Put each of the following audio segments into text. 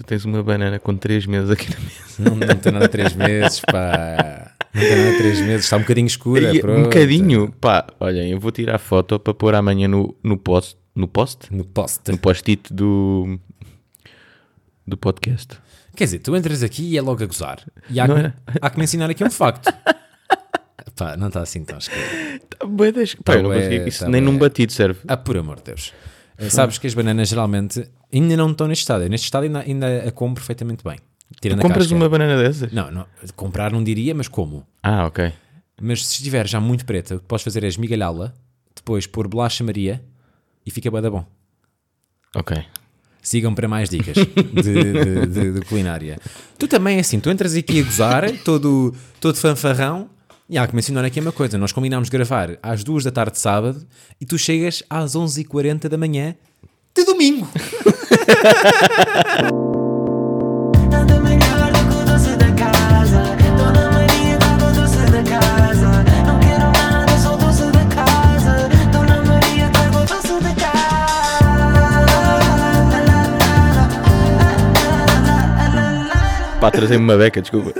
tu tens uma banana com 3 meses aqui na mesa. Não, não tem nada 3 meses, pá. Não tem nada 3 meses, está um bocadinho escura. E, um bocadinho. Pá, olhem, eu vou tirar foto para pôr amanhã no, no post. No post? No post. No post-it do. do podcast. Quer dizer, tu entras aqui e é logo a gozar. E há, Não que, é? há que me ensinar aqui um facto. pá, não está assim tão escuro. Tá bué das- Pá, eu não consegui. Isso tá nem bué. num batido serve. Ah, por amor de Deus. Eh, Sabes que as bananas geralmente ainda não estão neste estado. Eu Neste estado ainda, ainda a como perfeitamente bem. Tirando a Compras casca. uma banana dessas? Não, não, comprar não diria, mas como? Ah, ok. Mas se estiver já muito preta, o que podes fazer é esmigalhá-la, depois pôr bolacha Maria e fica bué da bom. Ok. Sigam para mais dicas de, de- de- de culinária. Tu também é assim, tu entras aqui a gozar, todo, todo fanfarrão, e há que mencionar aqui uma coisa: nós combinámos gravar às duas da tarde de sábado e tu chegas às 11h40 da manhã de domingo. Pá, trazei-me uma beca, desculpa.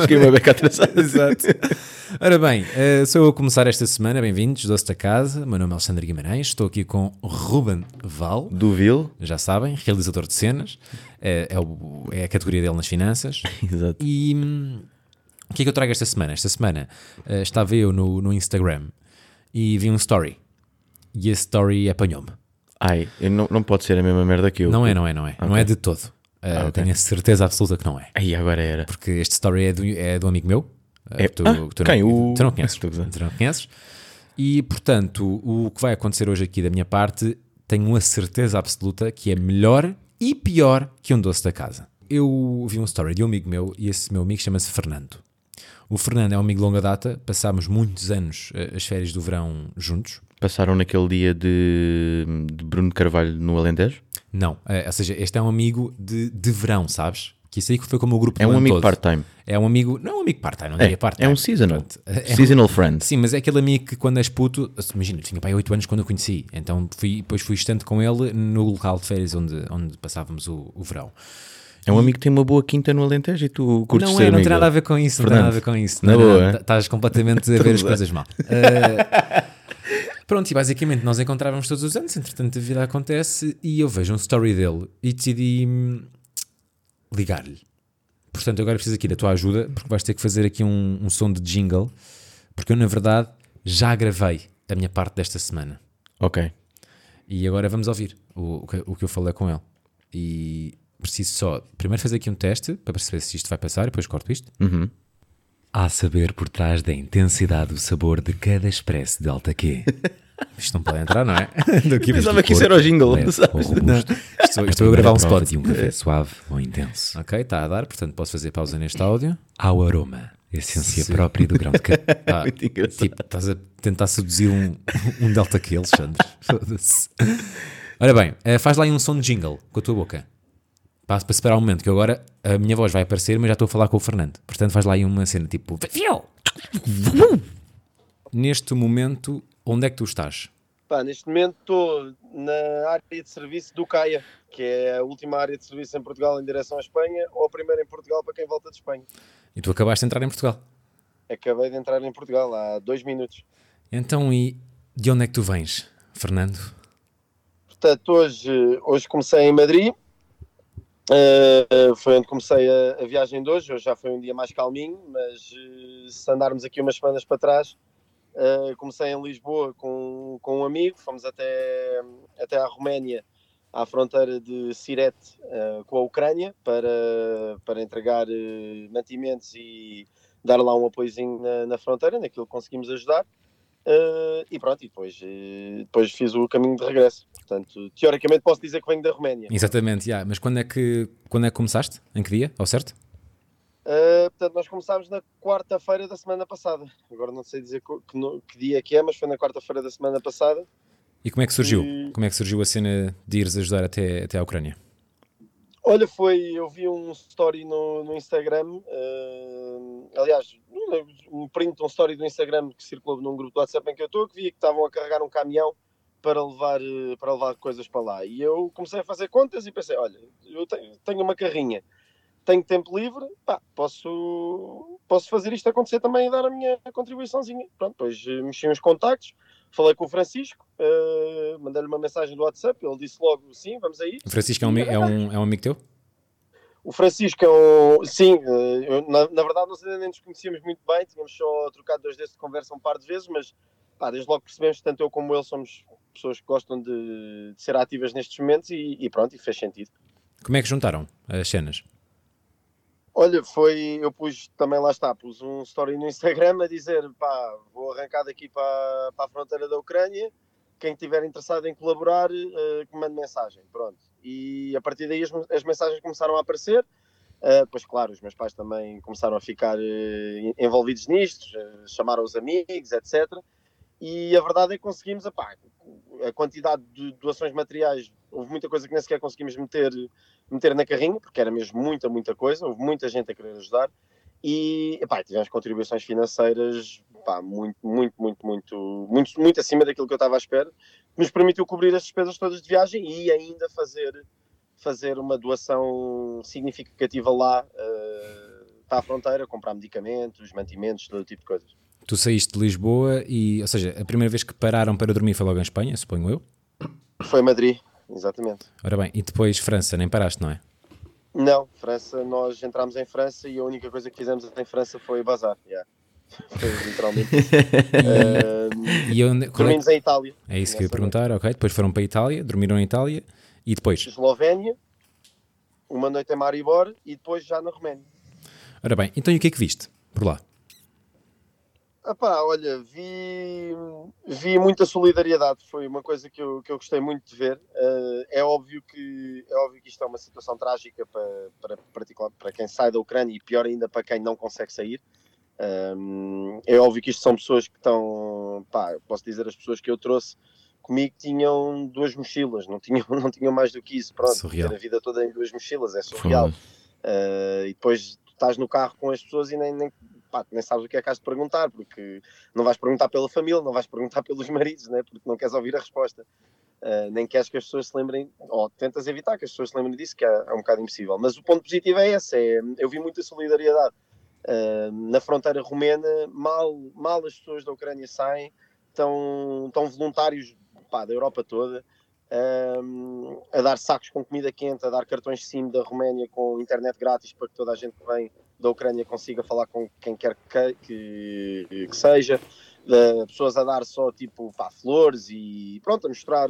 Cheguei uma beca atrasada. Exato. Ora bem, eh, sou eu a começar esta semana. Bem-vindos, doce da casa. Meu nome é Alexandre Guimarães. Estou aqui com Ruben Val. Do Vil. já sabem, realizador de cenas, é, é, o- é a categoria dele nas finanças. Exato. E hum, o que é que eu trago esta semana? Esta semana eh, estava eu no, no Instagram e vi um story. E esse story apanhou-me. Ai, não, não pode ser a mesma merda que eu. Não é, não é, não é. Não é de todo. Eh, ok. Tenho a certeza absoluta que não é. Ai, agora era. Porque este story é do, é do amigo meu. eh, É- tu, Ah, tu quem? não, O- tu não conheces. Tu não conheces. E, portanto, o que vai acontecer hoje aqui da minha parte, tenho a certeza absoluta que é melhor e pior que um doce da casa. Eu vi um story de um amigo meu e esse meu amigo chama-se Fernando. O Fernando é um amigo de longa data, passámos muitos anos eh, as férias do verão juntos. Passaram naquele dia de, de Bruno Carvalho no Alentejo? Não, eh, ou seja, este é um amigo de, de verão, sabes? Que isso aí que foi como o grupo É um amigo part-time. É um amigo, não é um amigo part-time, não É, diria part-time. é um seasonal. É- Seasonal friend. Sim, mas é aquele amigo que quando és puto, imagina, tinha pai 8 anos quando eu conheci, então fui, depois fui estando com ele no local de férias onde, onde passávamos o, o verão. É um amigo que tem uma boa quinta no Alentejo e tu curtes não ser é, não tem nada a ver com isso, não tem Fernando, nada a ver com isso. Não, não, é? tá- Estás completamente a ver as coisas mal. Eh, pronto, e basicamente nós encontrávamos todos os anos, entretanto a vida acontece e eu vejo um story dele e decidi hum, ligar-lhe. Portanto, agora preciso aqui da tua ajuda, porque vais ter que fazer aqui um, um som de jingle, porque eu, na verdade, já gravei a minha parte desta semana. Ok. E agora vamos ouvir o, o, que, o que eu falei com ele. E preciso só primeiro fazer aqui um teste para perceber se isto vai passar e depois corto isto. Uhum. Há saber por trás da intensidade do sabor de cada expresso de alta Q. Isto não pode entrar, não é? Daqui Pensava que isso era o jingle, sabes? Estou, estou a gravar um spot. de um café suave ou intenso. Ok, está a dar, portanto posso fazer pausa neste áudio. Ao aroma, essência Sim. própria do grão de café. Ah, Muito engraçado. tipo, estás a tentar seduzir um, um Delta Q, Alexandre. Foda-se. Ora bem, eh, faz lá aí um som de jingle com a tua boca. Para, para separar um momento, que agora a minha voz vai aparecer, mas já estou a falar com o Fernando. Portanto, faz lá aí uma cena tipo. Neste momento, onde é que tu estás? Pá, neste momento estou na área de serviço do CAIA, que é a última área de serviço em Portugal em direção à Espanha, ou a primeira em Portugal para quem volta de Espanha. E tu acabaste de entrar em Portugal. Acabei de entrar em Portugal há dois minutos. Então, e de onde é que tu vens, Fernando? Portanto, hoje, hoje comecei em Madrid, eh, foi onde comecei a, a viagem de hoje. Hoje já foi um dia mais calminho, mas eh, se andarmos aqui umas semanas para trás, eh, comecei em Lisboa com, com um amigo, fomos até, até à Roménia, à fronteira de Sirete eh, com a Ucrânia, para, para entregar eh, mantimentos e dar lá um apoiozinho na, na fronteira, naquilo que conseguimos ajudar. E pronto, e depois, eh, depois fiz o caminho de regresso. Portanto, teoricamente posso dizer que venho da Roménia. Exatamente, yeah. mas quando é, que, quando é que começaste? Em que dia? Ao certo? Uh, portanto, nós começámos na quarta-feira da semana passada. Agora não sei dizer que, no- que dia é que é, mas foi na quarta-feira da semana passada. E como é que surgiu? E- Como é que surgiu a cena de ires ajudar até, até à Ucrânia? Olha, foi, eu vi um story no, no Instagram, uh, aliás, um print um story do Instagram que circulou num grupo do WhatsApp em que eu estou, que vi que estavam a carregar um caminhão para levar, eh, para levar coisas para lá. E eu comecei a fazer contas e pensei, olha, eu tenho, tenho uma carrinha, tenho tempo livre, pá, posso, posso fazer isto acontecer também e dar a minha contribuiçãozinha. Pronto, depois eh, mexi uns contactos, falei com o Francisco, eh, mandei-lhe uma mensagem do WhatsApp, ele disse logo, sim, vamos aí. O Francisco é um, é um, é um amigo teu? O Francisco é um. Sim, eu, na, na verdade nós ainda nem nos conhecíamos muito bem, tínhamos só trocado dois desses de conversa um par de vezes, mas pá, desde logo percebemos tanto eu como ele somos pessoas que gostam de, de ser ativas nestes momentos e, e pronto, e fez sentido. Como é que juntaram as cenas? Olha, foi. Eu pus também lá está, pus um story no Instagram a dizer pá, vou arrancar daqui para, para a fronteira da Ucrânia. Quem estiver interessado em colaborar, eh, que mande mensagem. Pronto. E a partir daí as, as mensagens começaram a aparecer. Uh, depois, claro, os meus pais também começaram a ficar eh, envolvidos nisto, eh, chamaram os amigos, etc. E a verdade é que conseguimos, epá, a quantidade de doações materiais, houve muita coisa que nem sequer conseguimos meter, meter na carrinha, porque era mesmo muita, muita coisa, houve muita gente a querer ajudar. E epá, tivemos contribuições financeiras pá, muito, muito, muito, muito, muito, muito acima daquilo que eu estava à espera, que nos permitiu cobrir as despesas todas de viagem e ainda fazer, fazer uma doação significativa lá eh, para a fronteira, comprar medicamentos, mantimentos, todo tipo de coisas. Tu saíste de Lisboa e, ou seja, a primeira vez que pararam para dormir foi logo em Espanha, suponho eu. Foi Madrid, exatamente. Ora bem, e depois França, nem paraste, não é? Não, França, nós entramos em França e a única coisa que fizemos em França foi bazar. yeah. Foi literalmente. Eh, E onde, é, dormimos em Itália. é isso que eu ia perguntar, ok. Depois foram para a Itália, dormiram em Itália e depois. Eslovénia, uma noite em Maribor e depois já na Roménia. Ora bem, então e o que é que viste por lá? Epá, olha, vi, vi muita solidariedade, foi uma coisa que eu, que eu gostei muito de ver. Eh, é, óbvio que, é óbvio que isto é uma situação trágica para, para, particular- para quem sai da Ucrânia e pior ainda para quem não consegue sair. Um, é óbvio que isto são pessoas que estão, pá, posso dizer, as pessoas que eu trouxe comigo tinham duas mochilas, não tinham, não tinham mais do que isso. Pronto, Surreal. ter a vida toda em duas mochilas é surreal. Uh, e depois tu estás no carro com as pessoas e nem, nem, pá, nem sabes o que é que has de perguntar, porque não vais perguntar pela família, não vais perguntar pelos maridos, né? porque não queres ouvir a resposta. Uh, nem queres que as pessoas se lembrem, ou tentas evitar que as pessoas se lembrem disso, que é, é um bocado impossível. Mas o ponto positivo é esse: é, eu vi muita solidariedade. Uh, na fronteira romena, mal, mal as pessoas da Ucrânia saem, estão, voluntários pá, da Europa toda um, a dar sacos com comida quente, a dar cartões SIM da Roménia com internet grátis para que toda a gente que vem da Ucrânia consiga falar com quem quer que, que, que seja, de pessoas a dar só tipo pá, flores e pronto, a mostrar,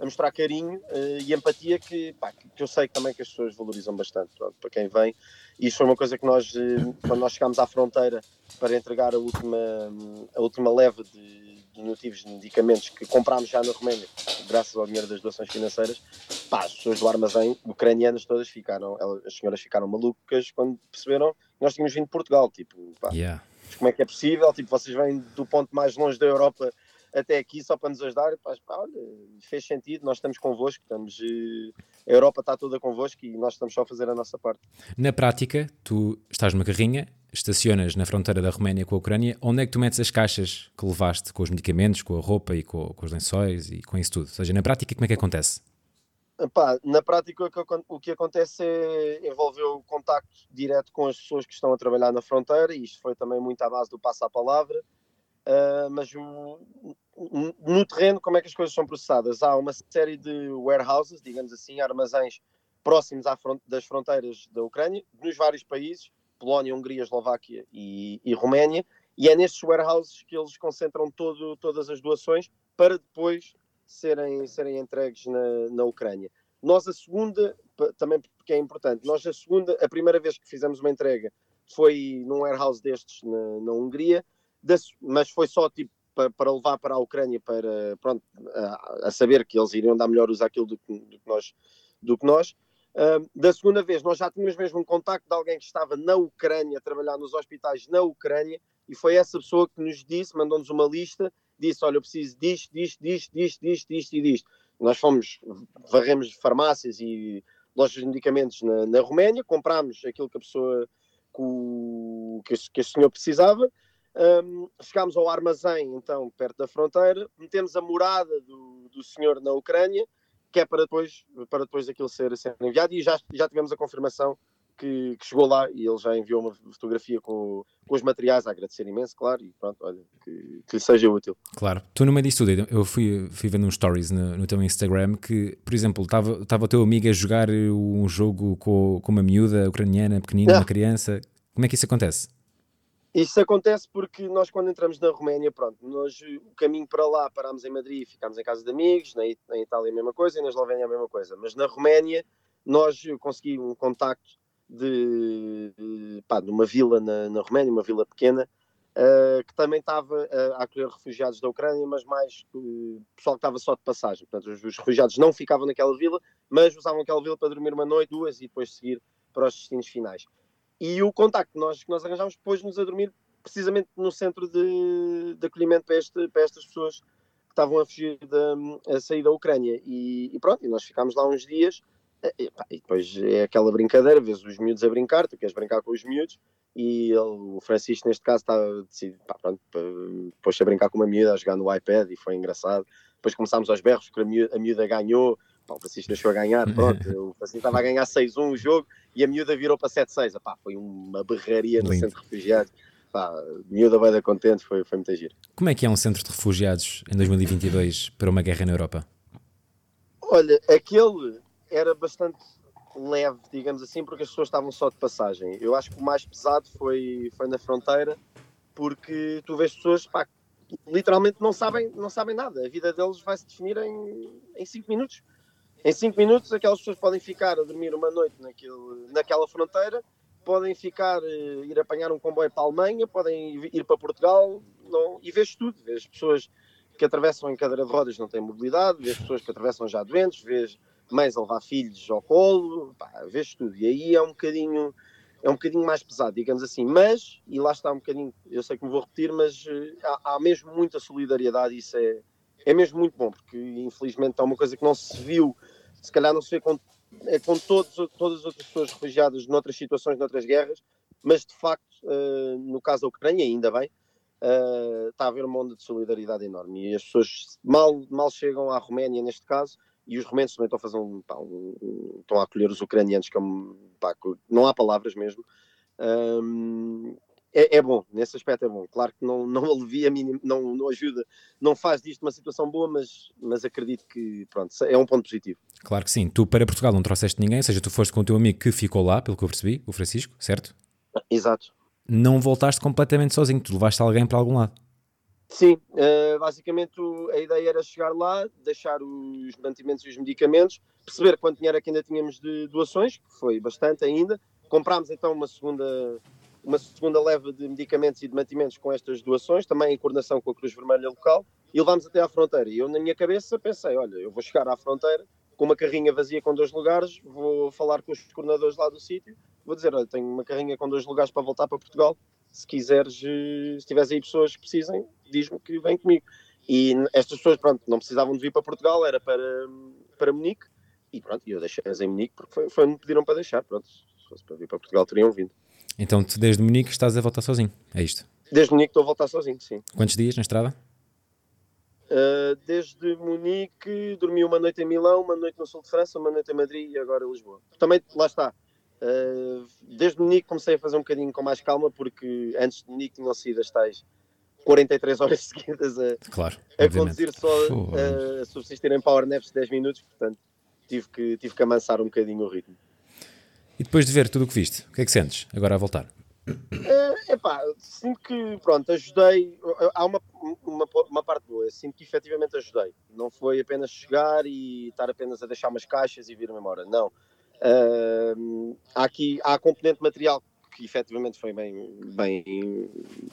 a mostrar carinho eh, e empatia que, pá, que eu sei também que as pessoas valorizam bastante pronto, para quem vem. E isso foi uma coisa que nós, eh, quando nós chegámos à fronteira para entregar a última, a última leva de, de nativos de medicamentos que comprámos já na Roménia, graças ao dinheiro das doações financeiras, pá, as pessoas do armazém ucranianas todas ficaram, elas- as senhoras ficaram malucas quando perceberam que nós tínhamos vindo de Portugal, tipo, pá, Yeah. como é que é possível? Tipo, vocês vêm do ponto mais longe da Europa até aqui só para nos ajudar. Pá, pá, olha, fez sentido, nós estamos convosco, estamos, eh, a Europa está toda convosco e nós estamos só a fazer a nossa parte. Na prática, tu estás numa carrinha, estacionas na fronteira da Roménia com a Ucrânia, onde é que tu metes as caixas que levaste com os medicamentos, com a roupa e com, com os lençóis e com isso tudo? Ou seja, na prática, como é que acontece? Epá, na prática, o que, acontece é envolver o contacto direto com as pessoas que estão a trabalhar na fronteira, e isto foi também muito à base do passo à palavra. Ah, mas o- no terreno, como é que as coisas são processadas? Há uma série de warehouses, digamos assim, armazéns próximos das fronteiras da Ucrânia, nos vários países, Polónia, Hungria, Eslováquia e, e Roménia, e é nestes warehouses que eles concentram todo, todas as doações para depois serem, serem entregues na, na Ucrânia. Nós a segunda, também porque é importante, nós a segunda, a primeira vez que fizemos uma entrega foi num warehouse destes na, na Hungria, mas foi só tipo pa- para levar para a Ucrânia para pronto a, a saber que eles iriam dar melhor uso àquilo do que, do que nós do que nós Da segunda vez nós já tínhamos mesmo um contacto de alguém que estava na Ucrânia a trabalhar nos hospitais na Ucrânia e foi essa pessoa que nos disse mandou-nos uma lista disse olha eu preciso disto disto disto disto disto disto e disto. Nós fomos varremos farmácias e lojas de medicamentos na, na Roménia comprámos aquilo que a pessoa que, o, que, que este senhor precisava Um, chegámos ao armazém, então, perto da fronteira, metemos a morada do, do senhor na Ucrânia, que é para depois, para depois daquilo ser, ser enviado, e já, já tivemos a confirmação que, que chegou lá e ele já enviou uma fotografia com, com os materiais a agradecer imenso, claro, e pronto, olha, que, que lhe seja útil. Claro. Tu no meio disso tudo, eu fui, fui vendo uns stories no, no teu Instagram que, por exemplo, estava o teu amigo a jogar um jogo com, com uma miúda ucraniana, pequenina, Ah. uma criança. Como é que isso acontece? Isso acontece porque nós, quando entramos na Roménia, pronto, nós, o caminho para lá parámos em Madrid, ficámos em casa de amigos, na, na Itália a mesma coisa e na Eslovénia a mesma coisa. Mas na Roménia, nós consegui um contacto de, de, pá, uma vila na, na Roménia, uma vila pequena, eh, que também estava eh, a acolher refugiados da Ucrânia, mas mais eh, pessoal que estava só de passagem. Portanto, os, os refugiados não ficavam naquela vila, mas usavam aquela vila para dormir uma noite, duas e depois seguir para os destinos finais. E o contacto que nós, que nós arranjámos pôs-nos a dormir precisamente no centro de, de acolhimento para, este, para estas pessoas que estavam a fugir da, a sair da Ucrânia. E, e pronto, e nós ficámos lá uns dias. eh, E, pá, e depois é aquela brincadeira, vês os miúdos a brincar, tu queres brincar com os miúdos, e ele, o Francisco, neste caso, estava decidido, pá, pronto, pôs-se a brincar com uma miúda, a jogar no iPad, e foi engraçado. Depois começámos aos berros, porque a miúda, a miúda ganhou, pá, o Francisco deixou a ganhar, pronto, o Francisco estava a ganhar 6-1 o jogo, e a miúda virou para 7-6. Pá, foi uma berraria no centro de refugiados. Pá, miúda vai dar contente, foi, foi muito giro. Como é que é um centro de refugiados em 2022 para uma guerra na Europa? Olha, aquele era bastante leve, digamos assim, porque as pessoas estavam só de passagem. Eu acho que o mais pesado foi, foi na fronteira, porque tu vês pessoas pá, que literalmente não sabem, não sabem nada. A vida deles vai se definir em, em cinco minutos. Em cinco minutos, aquelas pessoas podem ficar a dormir uma noite naquele, naquela fronteira, podem ficar, eh, ir apanhar um comboio para a Alemanha, podem ir para Portugal, não, e vês tudo. Vês pessoas que atravessam em cadeira de rodas não têm mobilidade, vês pessoas que atravessam já doentes, vês mães a levar filhos ao colo, pá, vês tudo. E aí é um bocadinho é um bocadinho mais pesado, digamos assim. Mas, e lá está um bocadinho, eu sei que me vou repetir, mas eh, há, há mesmo muita solidariedade isso é, é mesmo muito bom, porque infelizmente é uma coisa que não se viu, se calhar não se vê com, é, com todos, todas as outras pessoas refugiadas noutras situações, noutras guerras, mas de facto, eh, no caso da Ucrânia, ainda bem, eh, está a haver uma onda de solidariedade enorme. E as pessoas mal, mal chegam à Roménia neste caso e os romenos também estão a fazer um, pá, um- um- estão a acolher os ucranianos que é um, pá, não há palavras mesmo. Hum, é, é bom, nesse aspecto é bom claro que não, não alivia, não, não ajuda não faz disto uma situação boa mas, mas acredito que pronto, é um ponto positivo Claro que sim. Tu para Portugal não trouxeste ninguém, ou seja, tu foste com o teu amigo que ficou lá, pelo que eu percebi, o Francisco, certo? exato Não voltaste completamente sozinho, tu levaste alguém para algum lado. Sim, eh, basicamente a ideia era chegar lá, deixar os mantimentos e os medicamentos, perceber quanto dinheiro é que ainda tínhamos de doações, que foi bastante ainda. Comprámos então uma segunda, uma segunda leva de medicamentos e de mantimentos com estas doações, também em coordenação com a Cruz Vermelha local, e levámos até à fronteira. E eu, na minha cabeça, pensei: olha, eu vou chegar à fronteira com uma carrinha vazia com dois lugares, vou falar com os coordenadores lá do sítio, vou dizer: olha, tenho uma carrinha com dois lugares para voltar para Portugal. Se quiseres, eh, se tiveres aí pessoas que precisem, diz-me que vem comigo. E estas pessoas, pronto, não precisavam de vir para Portugal, era para, para Munique. E pronto, eu deixei-as em Munique porque foi, foi, me pediram para deixar. Pronto, se fosse para vir para Portugal, teriam vindo. Então tu desde Munique estás a voltar sozinho, é isto. Desde Munique estou a voltar sozinho, sim. Quantos dias na estrada? Uh, desde Munique, dormi uma noite em Milão, uma noite no sul de França, uma noite em Madrid e agora em Lisboa. Também, lá está. Uh, desde Munique comecei a fazer um bocadinho com mais calma, porque antes de Munique tinham sido as tais 43 horas seguidas a, Claro, a conduzir só uh, a subsistir em power naps de 10 minutos, portanto tive que, tive que amansar um bocadinho o ritmo. E depois de ver tudo o que viste, o que é que sentes agora a voltar? É, epá, sinto que, pronto, ajudei. Há uma, uma, uma parte boa, sinto que efetivamente ajudei. Não foi apenas chegar e estar apenas a deixar umas caixas e vir-me embora. Não. Ahm, há aqui há a componente material que efetivamente foi bem, bem,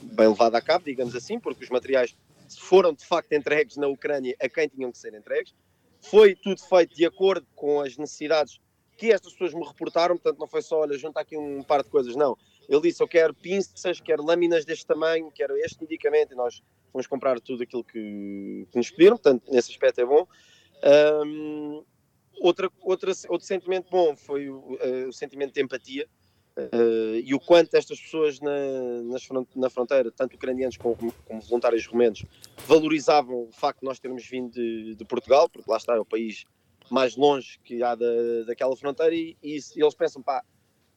bem levada a cabo, digamos assim, porque os materiais foram de facto entregues na Ucrânia a quem tinham que ser entregues. Foi tudo feito de acordo com as necessidades que estas pessoas me reportaram, portanto não foi só, olha, junta aqui um par de coisas, não. Ele disse, eu quero pinças, quero lâminas deste tamanho, quero este medicamento, e nós fomos comprar tudo aquilo que, que nos pediram, portanto, nesse aspecto é bom. Ahm, outra, outra, outro sentimento bom foi o, eh, o sentimento de empatia, eh, e o quanto estas pessoas na, nas fron- na fronteira, tanto ucranianos como, como voluntários romenos, valorizavam o facto de nós termos vindo de, de Portugal, porque lá está, é o país mais longe que há da, daquela fronteira, e, e eles pensam, pá,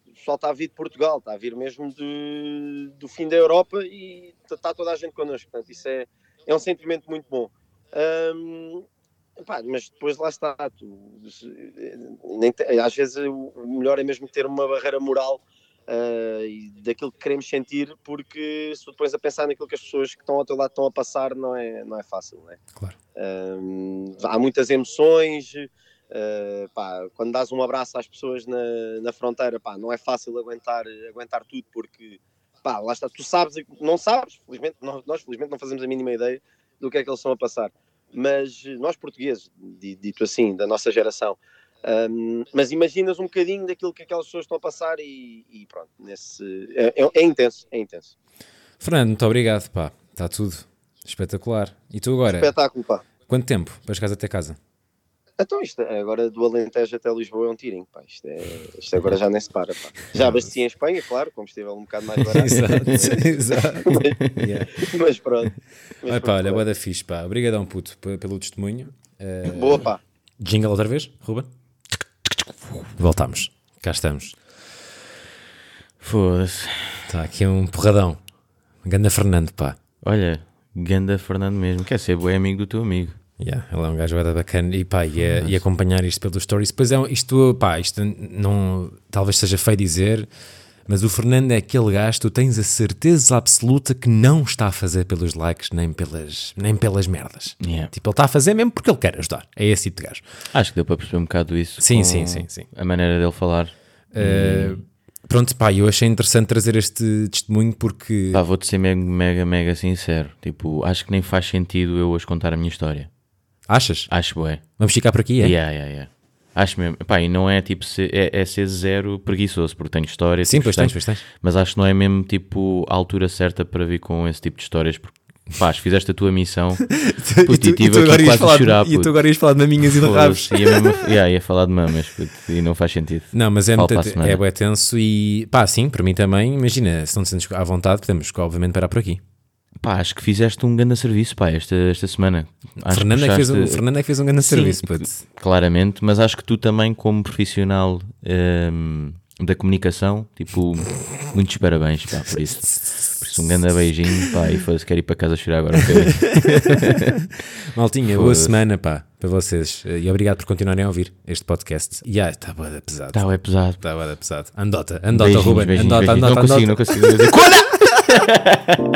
o pessoal está a vir de Portugal, está a vir mesmo de, do fim da Europa e está toda a gente connosco, portanto, isso é, é um sentimento muito bom. Ahm, pá, mas depois lá está, tu, nem te- às vezes o melhor é mesmo ter uma barreira moral ah, e daquilo que queremos sentir, porque se tu te pões a pensar naquilo que as pessoas que estão ao teu lado estão a passar, não é, não é fácil, não é? Claro. Ahm, há muitas emoções, ah, pá, quando dás um abraço às pessoas na, na fronteira, pá, não é fácil aguentar, aguentar tudo, porque pá, lá está, tu sabes, não sabes, felizmente, nós, nós felizmente não fazemos a mínima ideia do que é que eles estão a passar, mas nós portugueses, di- dito assim, da nossa geração, ahm, mas imaginas um bocadinho daquilo que aquelas pessoas estão a passar e, e pronto, nesse, é, é- é intenso, é intenso. Fernando, muito obrigado, pá. Está tudo espetacular. E tu agora? Espetáculo, pá. Quanto tempo para chegares até casa? Então isto agora do Alentejo até Lisboa é um tirinho, pá. Isto, é, isto agora já nem se para, pá. Já abasteci em Espanha, claro, como esteve um bocado mais barato. exato, exato. mas, Yeah. mas pronto. Mas Ai, pá, olha, boa da fixe, pá. Obrigadão, puto, pelo testemunho. Eh, Boa, pá. Jingle outra vez, Ruben? Voltamos. Cá estamos. Foda-se. Está aqui um porradão. Ganda Fernando, pá. Olha, ganda Fernando mesmo. Quer ser bom amigo do teu amigo. Yeah, ele é um gajo bacana e pá, e, é- e acompanhar isto pelos stories. Pois é, isto, pá, isto não, talvez seja feio dizer, mas o Fernando é aquele gajo, tu tens a certeza absoluta que não está a fazer pelos likes nem pelas, nem pelas merdas. Yeah. Tipo, ele está a fazer mesmo porque ele quer ajudar. É esse tipo de gajo. Acho que deu para perceber um bocado isso. Sim, sim, sim, sim. A maneira dele falar. Uh, pronto, pá, eu achei interessante trazer este testemunho porque. Pá, vou-te ser mega, mega, mega sincero. Tipo, acho que nem faz sentido eu hoje contar a minha história. Achas? Acho bué. Vamos ficar por aqui, é? Yeah, yeah, yeah. Acho mesmo. Pá, e não é tipo, ser, é, é ser zero preguiçoso, porque tenho história. Sim, tipo, pois tens, pois tens. Mas acho que não é mesmo tipo a altura certa para vir com esse tipo de histórias. Porque, se fizeste a tua missão, puto, e quase a chorar. e tu agora ias falar de maminhas e de rabos. Ia, mesmo, yeah, ia falar de mamas puto, e não faz sentido. Não, mas é muito é bué tenso e pá, sim, para mim também, imagina, se não te sentes à vontade, podemos obviamente parar por aqui. Pá, acho que fizeste um grande serviço, pá, esta, esta semana. Acho Fernando é, que fez, um- puxaste- o Fernando é que fez um grande Sim, serviço, puto. Claramente, mas acho que tu também, como profissional hum, da comunicação, tipo, muitos parabéns, pá, por isso. Por isso, um grande beijinho, pá, e foda-se, quero ir para casa chorar agora. Maltinha, boa semana, pá, para vocês. E obrigado por continuarem a ouvir este podcast. E ah, está da pesado. Tá, é pesado. Está da pesado. Andota, andota, Beijinhos, Ruben. beijinhos, Andota, beijinhos. andota, Não consigo, andota. não consigo.